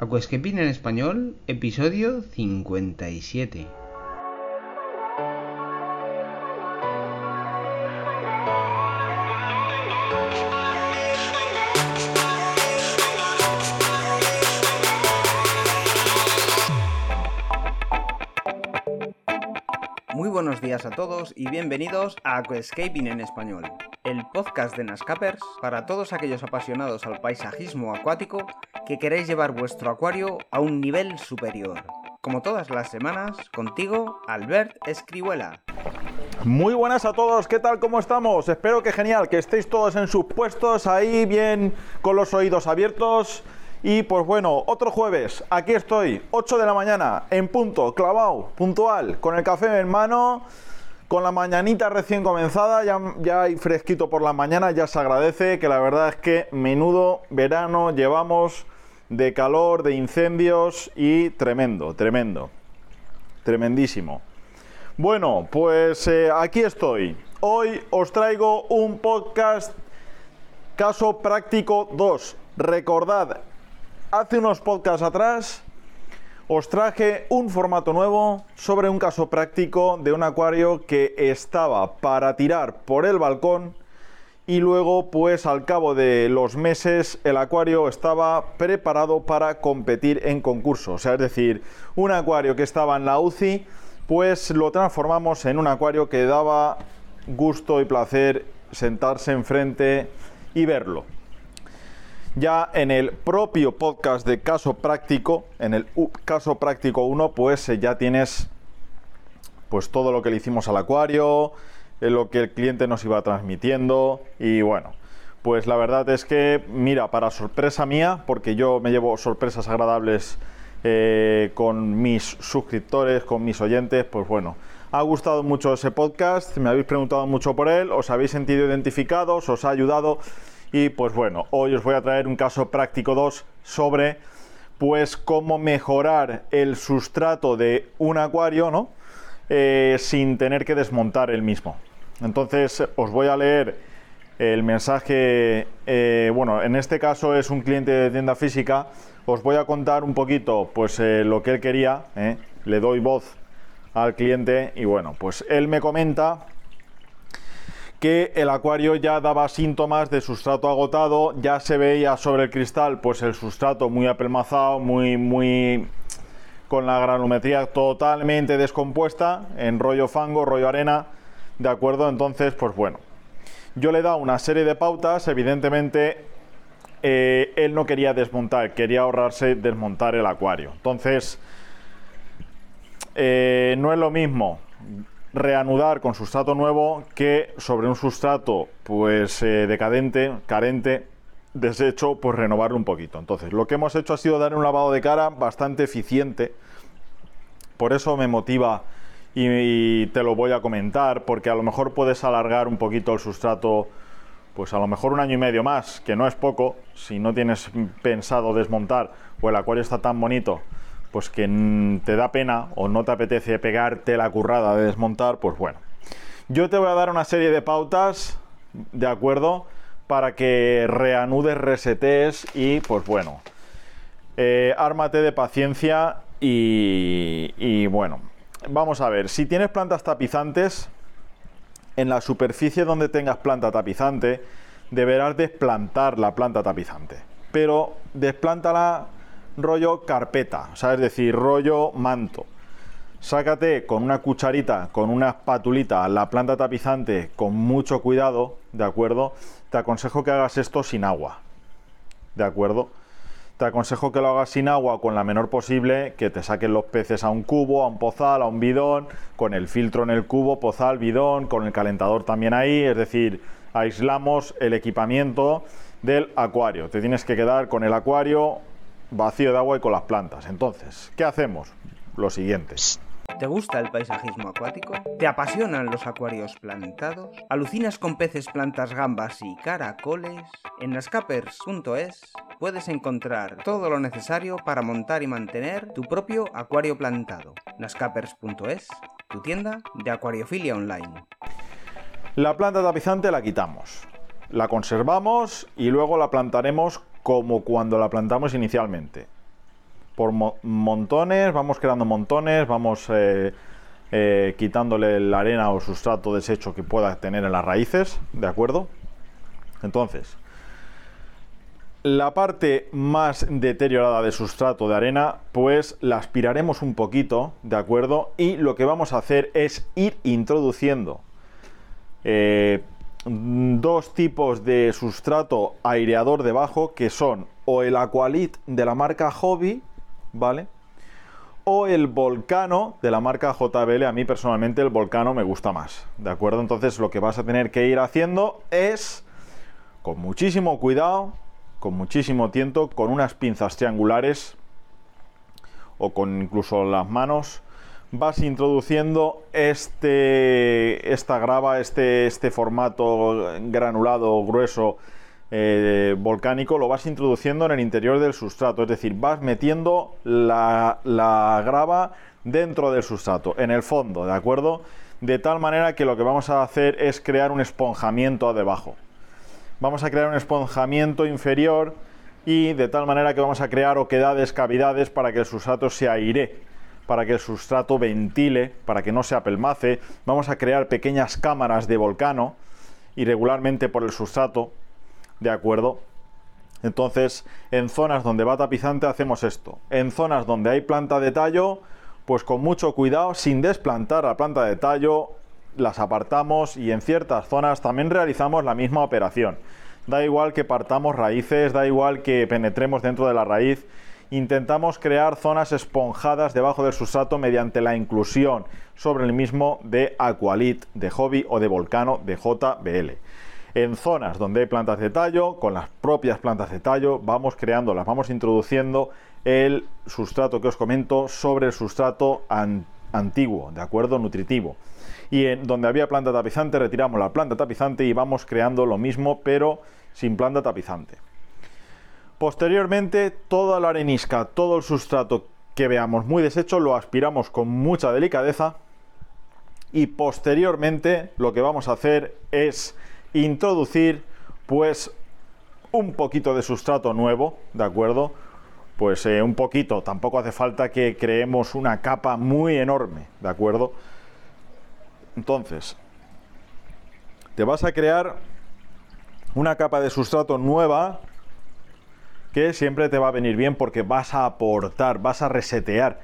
Aquascaping en español, episodio 57. Muy buenos días a todos y bienvenidos a Aquascaping en español, el podcast de Nascapers para todos aquellos apasionados al paisajismo acuático que queréis llevar vuestro acuario a un nivel superior. Como todas las semanas, contigo, Albert Escribuela. Muy buenas a todos, ¿qué tal? ¿Cómo estamos? Espero que genial, que estéis todos en sus puestos ahí bien con los oídos abiertos. Y pues bueno, otro jueves, aquí estoy, 8 de la mañana, en punto, clavado, puntual, con el café en mano, con la mañanita recién comenzada, ya, ya hay fresquito por la mañana, ya se agradece, que la verdad es que menudo verano llevamos de calor, de incendios y tremendo, tremendo, tremendísimo. Bueno, pues eh, aquí estoy. Hoy os traigo un podcast caso práctico 2. Recordad, hace unos podcasts atrás os traje un formato nuevo sobre un caso práctico de un acuario que estaba para tirar por el balcón y luego pues al cabo de los meses el acuario estaba preparado para competir en concurso. O sea, es decir, un acuario que estaba en la UCI pues lo transformamos en un acuario que daba gusto y placer sentarse enfrente y verlo. Ya en el propio podcast de caso práctico, en el caso práctico 1, pues eh, ya tienes pues todo lo que le hicimos al acuario, eh, lo que el cliente nos iba transmitiendo y bueno, pues la verdad es que mira, para sorpresa mía, porque yo me llevo sorpresas agradables eh, con mis suscriptores, con mis oyentes, pues bueno, ha gustado mucho ese podcast, me habéis preguntado mucho por él, os habéis sentido identificados, os ha ayudado y pues bueno, hoy os voy a traer un caso práctico 2 sobre pues cómo mejorar el sustrato de un acuario, ¿no? Eh, sin tener que desmontar el mismo. Entonces os voy a leer el mensaje, eh, bueno, en este caso es un cliente de tienda física, os voy a contar un poquito pues eh, lo que él quería, ¿eh? le doy voz al cliente y bueno, pues él me comenta que el acuario ya daba síntomas de sustrato agotado, ya se veía sobre el cristal pues el sustrato muy apelmazado, muy muy con la granulometría totalmente descompuesta, en rollo fango, rollo arena, de acuerdo, entonces pues bueno, yo le he dado una serie de pautas, evidentemente eh, él no quería desmontar, quería ahorrarse desmontar el acuario. Entonces, eh, no es lo mismo reanudar con sustrato nuevo que sobre un sustrato pues eh, decadente, carente, deshecho, pues renovarlo un poquito. Entonces, lo que hemos hecho ha sido dar un lavado de cara bastante eficiente. Por eso me motiva y, te lo voy a comentar, porque a lo mejor puedes alargar un poquito el sustrato, pues a lo mejor un año y medio más, que no es poco, si no tienes pensado desmontar o el acuario está tan bonito pues que te da pena o no te apetece pegarte la currada de desmontar, pues bueno. Yo te voy a dar una serie de pautas, ¿de acuerdo? Para que reanudes, resetees y pues bueno, eh, ármate de paciencia y bueno, vamos a ver, si tienes plantas tapizantes, en la superficie donde tengas planta tapizante, deberás desplantar la planta tapizante. Pero desplántala rollo carpeta, o sea, es decir, rollo manto. Sácate con una cucharita, con una espatulita, la planta tapizante con mucho cuidado, ¿de acuerdo? Te aconsejo que hagas esto sin agua, ¿de acuerdo? Te aconsejo que lo hagas sin agua con la menor posible, que te saquen los peces a un cubo, a un pozal, a un bidón, con el filtro en el cubo, pozal, bidón, con el calentador también ahí, es decir, aislamos el equipamiento del acuario. Te tienes que quedar con el acuario vacío de agua y con las plantas. Entonces, ¿qué hacemos? Lo siguiente. ¿Te gusta el paisajismo acuático? ¿Te apasionan los acuarios plantados? ¿Alucinas con peces, plantas, gambas y caracoles? En nascapers.es puedes encontrar todo lo necesario para montar y mantener tu propio acuario plantado. nascapers.es, tu tienda de acuariofilia online. La planta tapizante la quitamos, la conservamos y luego la plantaremos como cuando la plantamos inicialmente. por montones, vamos creando montones, vamos eh, eh, quitándole la arena o sustrato deshecho que pueda tener en las raíces, ¿de acuerdo? Entonces, la parte más deteriorada de sustrato de arena, pues la aspiraremos un poquito, ¿de acuerdo? Y lo que vamos a hacer es ir introduciendo eh, dos tipos de sustrato aireador debajo, que son o el Aqualit de la marca Hobby, ¿vale? O el Volcano de la marca JBL. A mí personalmente el Volcano me gusta más, ¿de acuerdo? Entonces lo que vas a tener que ir haciendo es, con muchísimo cuidado, con muchísimo tiento, con unas pinzas triangulares o con incluso las manos, vas introduciendo este, esta grava, este, este formato granulado grueso eh, volcánico, lo vas introduciendo en el interior del sustrato, es decir, vas metiendo la, la grava dentro del sustrato, en el fondo, ¿de acuerdo? De tal manera que lo que vamos a hacer es crear un esponjamiento debajo vamos a crear un esponjamiento inferior y de tal manera que vamos a crear oquedades, cavidades para que el sustrato se aire, para que el sustrato ventile, para que no se apelmace. Vamos a crear pequeñas cámaras de volcano irregularmente por el sustrato, ¿de acuerdo? Entonces, en zonas donde va tapizante hacemos esto. En zonas donde hay planta de tallo, pues con mucho cuidado, sin desplantar la planta de tallo, las apartamos y en ciertas zonas también realizamos la misma operación. Da igual que partamos raíces, da igual que penetremos dentro de la raíz, intentamos crear zonas esponjadas debajo del sustrato mediante la inclusión sobre el mismo de Aqualit, de Hobby o de Volcano de JBL. En zonas donde hay plantas de tallo, con las propias plantas de tallo, vamos creándolas, vamos introduciendo el sustrato que os comento sobre el sustrato antiguo, de acuerdo, nutritivo y en donde había planta tapizante retiramos la planta tapizante y vamos creando lo mismo pero sin planta tapizante. Posteriormente toda la arenisca, todo el sustrato que veamos muy deshecho lo aspiramos con mucha delicadeza y posteriormente lo que vamos a hacer es introducir pues un poquito de sustrato nuevo, ¿de acuerdo? Pues eh, un poquito, tampoco hace falta que creemos una capa muy enorme, ¿de acuerdo? Entonces, te vas a crear una capa de sustrato nueva que siempre te va a venir bien porque vas a aportar, vas a resetear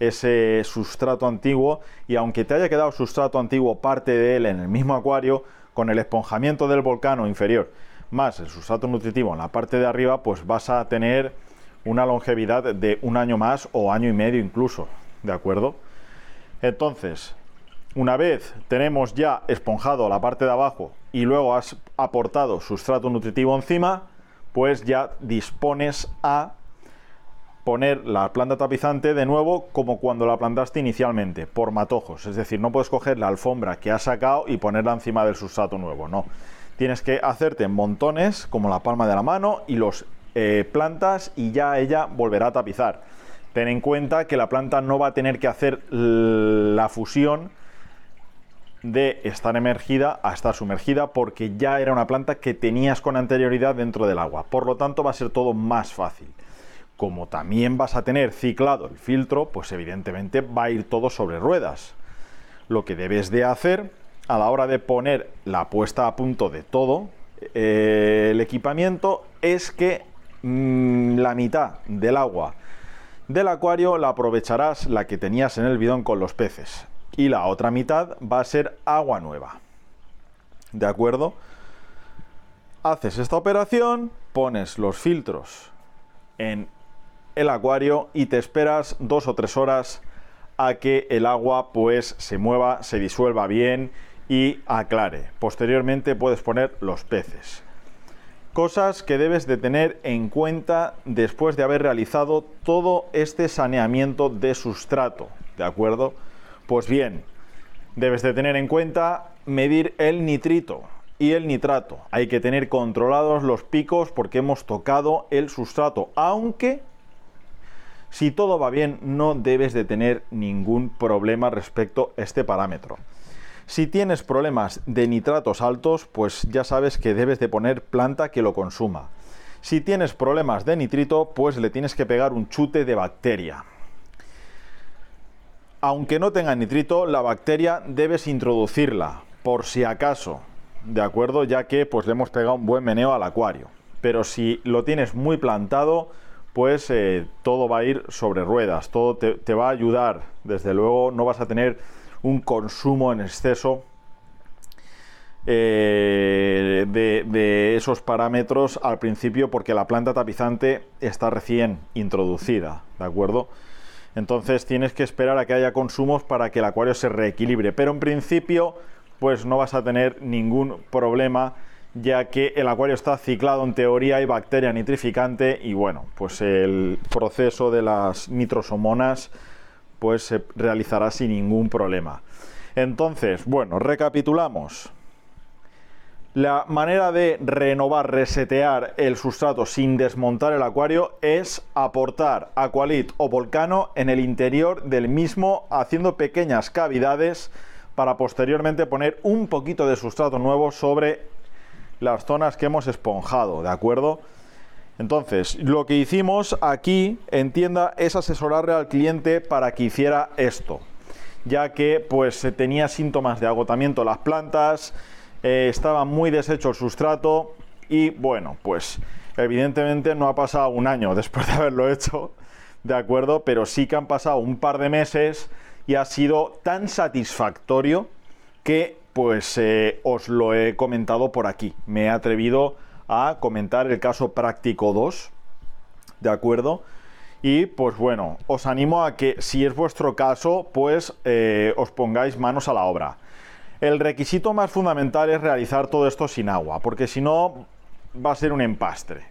ese sustrato antiguo y aunque te haya quedado sustrato antiguo parte de él en el mismo acuario, con el esponjamiento del volcán inferior más el sustrato nutritivo en la parte de arriba, pues vas a tener una longevidad de un año más o año y medio incluso, ¿de acuerdo? Entonces, una vez tenemos ya esponjado la parte de abajo y luego has aportado sustrato nutritivo encima, pues ya dispones a poner la planta tapizante de nuevo como cuando la plantaste inicialmente, por matojos. Es decir, no puedes coger la alfombra que has sacado y ponerla encima del sustrato nuevo, no. Tienes que hacerte montones como la palma de la mano y los eh, plantas y ya ella volverá a tapizar. Ten en cuenta que la planta no va a tener que hacer la fusión de estar emergida a estar sumergida porque ya era una planta que tenías con anterioridad dentro del agua. Por lo tanto va a ser todo más fácil. Como también vas a tener ciclado el filtro, pues evidentemente va a ir todo sobre ruedas. Lo que debes de hacer a la hora de poner la puesta a punto de todo eh, el equipamiento es que mm, la mitad del agua del acuario la aprovecharás la que tenías en el bidón con los peces y la otra mitad va a ser agua nueva. ¿De acuerdo? Haces esta operación, pones los filtros en el acuario y te esperas dos o tres horas a que el agua pues se mueva, se disuelva bien y aclare. Posteriormente puedes poner los peces. Cosas que debes de tener en cuenta después de haber realizado todo este saneamiento de sustrato, ¿de acuerdo? Pues bien, debes de tener en cuenta medir el nitrito y el nitrato. Hay que tener controlados los picos porque hemos tocado el sustrato, aunque si todo va bien no debes de tener ningún problema respecto a este parámetro. Si tienes problemas de nitratos altos, pues ya sabes que debes de poner planta que lo consuma. Si tienes problemas de nitrito, pues le tienes que pegar un chute de bacteria. Aunque no tenga nitrito, la bacteria debes introducirla, por si acaso, ¿de acuerdo? Ya que pues le hemos pegado un buen meneo al acuario. Pero si lo tienes muy plantado, pues eh, todo va a ir sobre ruedas, todo te, va a ayudar. Desde luego no vas a tener un consumo en exceso eh, de, esos parámetros al principio porque la planta tapizante está recién introducida, ¿de acuerdo? Entonces tienes que esperar a que haya consumos para que el acuario se reequilibre, pero en principio pues no vas a tener ningún problema ya que el acuario está ciclado en teoría hay bacteria nitrificante y bueno, pues el proceso de las nitrosomonas pues se realizará sin ningún problema. Entonces, bueno, recapitulamos. La manera de renovar, resetear el sustrato sin desmontar el acuario es aportar Aqualit o Volcano en el interior del mismo haciendo pequeñas cavidades para posteriormente poner un poquito de sustrato nuevo sobre las zonas que hemos esponjado, ¿de acuerdo? Entonces, lo que hicimos aquí en tienda es asesorarle al cliente para que hiciera esto, ya que pues tenía síntomas de agotamiento las plantas, eh, estaba muy deshecho el sustrato y bueno, pues evidentemente no ha pasado un año después de haberlo hecho, ¿de acuerdo? Pero sí que han pasado un par de meses y ha sido tan satisfactorio que pues eh, os lo he comentado por aquí. Me he atrevido a comentar el caso práctico 2, ¿de acuerdo? Y pues bueno, os animo a que si es vuestro caso, pues eh, os pongáis manos a la obra. El requisito más fundamental es realizar todo esto sin agua, porque si no va a ser un empastre.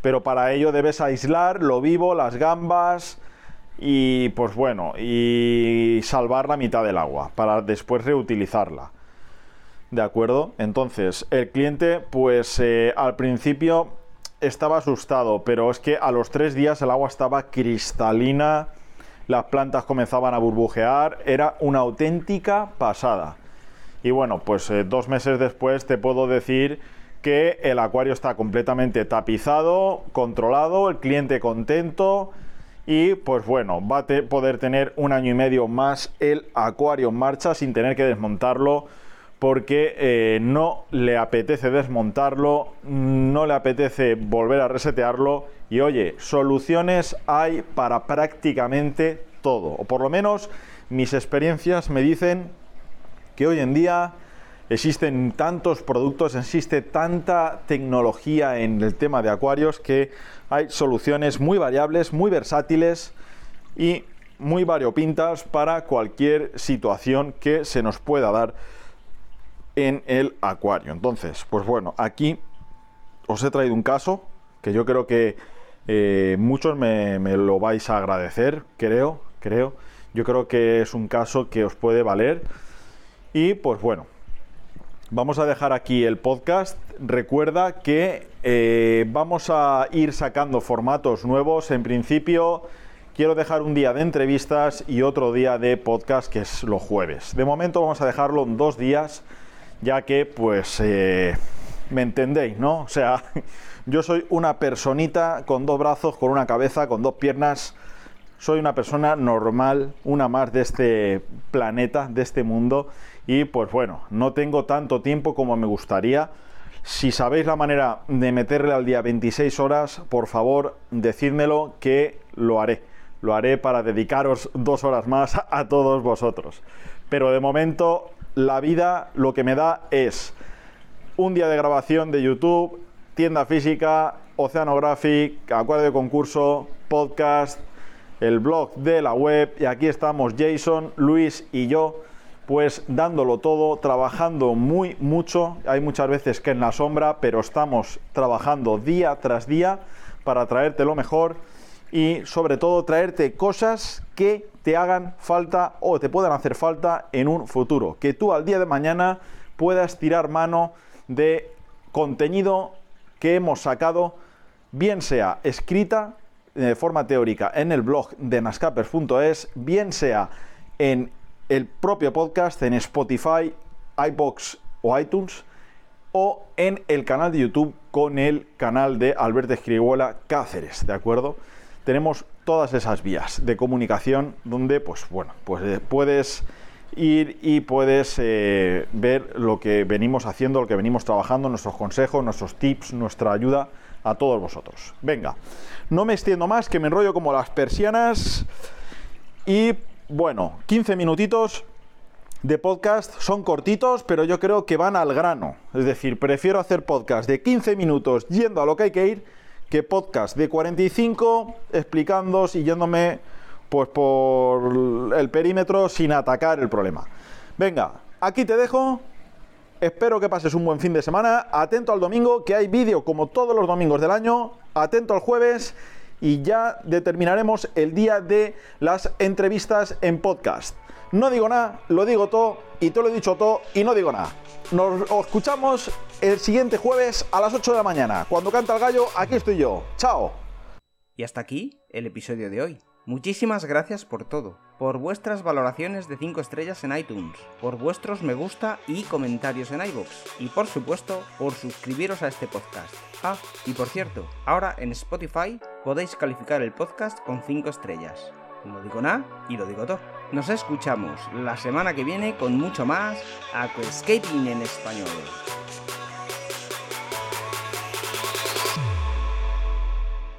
Pero para ello debes aislar lo vivo, las gambas y pues bueno, y salvar la mitad del agua para después reutilizarla. ¿De acuerdo? Entonces, el cliente pues eh, al principio estaba asustado, pero es que a los tres días el agua estaba cristalina, las plantas comenzaban a burbujear, era una auténtica pasada. Y bueno, pues eh, dos meses después te puedo decir que el acuario está completamente tapizado, controlado, el cliente contento y pues bueno, va a poder tener un año y medio más el acuario en marcha sin tener que desmontarlo porque eh, no le apetece desmontarlo, no le apetece volver a resetearlo y oye, soluciones hay para prácticamente todo, o por lo menos mis experiencias me dicen que hoy en día existen tantos productos, existe tanta tecnología en el tema de acuarios que hay soluciones muy variables, muy versátiles y muy variopintas para cualquier situación que se nos pueda dar en el acuario. Entonces, pues bueno, aquí os he traído un caso que yo creo que eh, muchos me, me lo vais a agradecer, creo, creo. Yo creo que es un caso que os puede valer y pues bueno, vamos a dejar aquí el podcast. Recuerda que eh, vamos a ir sacando formatos nuevos. En principio, quiero dejar un día de entrevistas y otro día de podcast, que es los jueves. De momento vamos a dejarlo en dos días, ya que pues eh, me entendéis, ¿no? O sea, yo soy una personita con dos brazos, con una cabeza, con dos piernas. Soy una persona normal, una más de este planeta, de este mundo y pues bueno, no tengo tanto tiempo como me gustaría. Si sabéis la manera de meterle al día 26 horas, por favor, decídmelo que lo haré. Lo haré para dedicaros dos horas más a todos vosotros. Pero de momento, la vida lo que me da es un día de grabación de YouTube, tienda física, Oceanographic, acuario de concurso, podcast, el blog de la web. Y aquí estamos Jason, Luis y yo pues dándolo todo, trabajando muy mucho. Hay muchas veces que en la sombra, pero estamos trabajando día tras día para traerte lo mejor y sobre todo traerte cosas que te hagan falta o te puedan hacer falta en un futuro. Que tú al día de mañana puedas tirar mano de contenido que hemos sacado, bien sea escrita de forma teórica en el blog de nascapers.es, bien sea en el propio podcast en Spotify, iBox o iTunes o en el canal de YouTube con el canal de Alberto Escribuela Cáceres, ¿de acuerdo? Tenemos todas esas vías de comunicación donde, pues bueno, pues eh, puedes ir y puedes eh, ver lo que venimos haciendo, lo que venimos trabajando, nuestros consejos, nuestros tips, nuestra ayuda a todos vosotros. Venga, no me extiendo más, que me enrollo como las persianas. Y bueno, 15 minutitos de podcast son cortitos, pero yo creo que van al grano. Es decir, prefiero hacer podcast de 15 minutos yendo a lo que hay que ir que podcast de 45 explicando, siguiéndome pues por el perímetro sin atacar el problema. Venga, aquí te dejo. Espero que pases un buen fin de semana. Atento al domingo, que hay vídeo como todos los domingos del año. Atento al jueves y ya determinaremos el día de las entrevistas en podcast. No digo nada, lo digo todo y te lo he dicho todo y no digo nada. Nos escuchamos el siguiente jueves a las 8 de la mañana. Cuando canta el gallo, aquí estoy yo. Chao. Y hasta aquí el episodio de hoy. Muchísimas gracias por todo, por vuestras valoraciones de 5 estrellas en iTunes, por vuestros me gusta y comentarios en iVoox, y por supuesto por suscribiros a este podcast. Ah, y por cierto, ahora en Spotify podéis calificar el podcast con 5 estrellas. No digo nada y lo digo todo. Nos escuchamos la semana que viene con mucho más Aquascaping en español.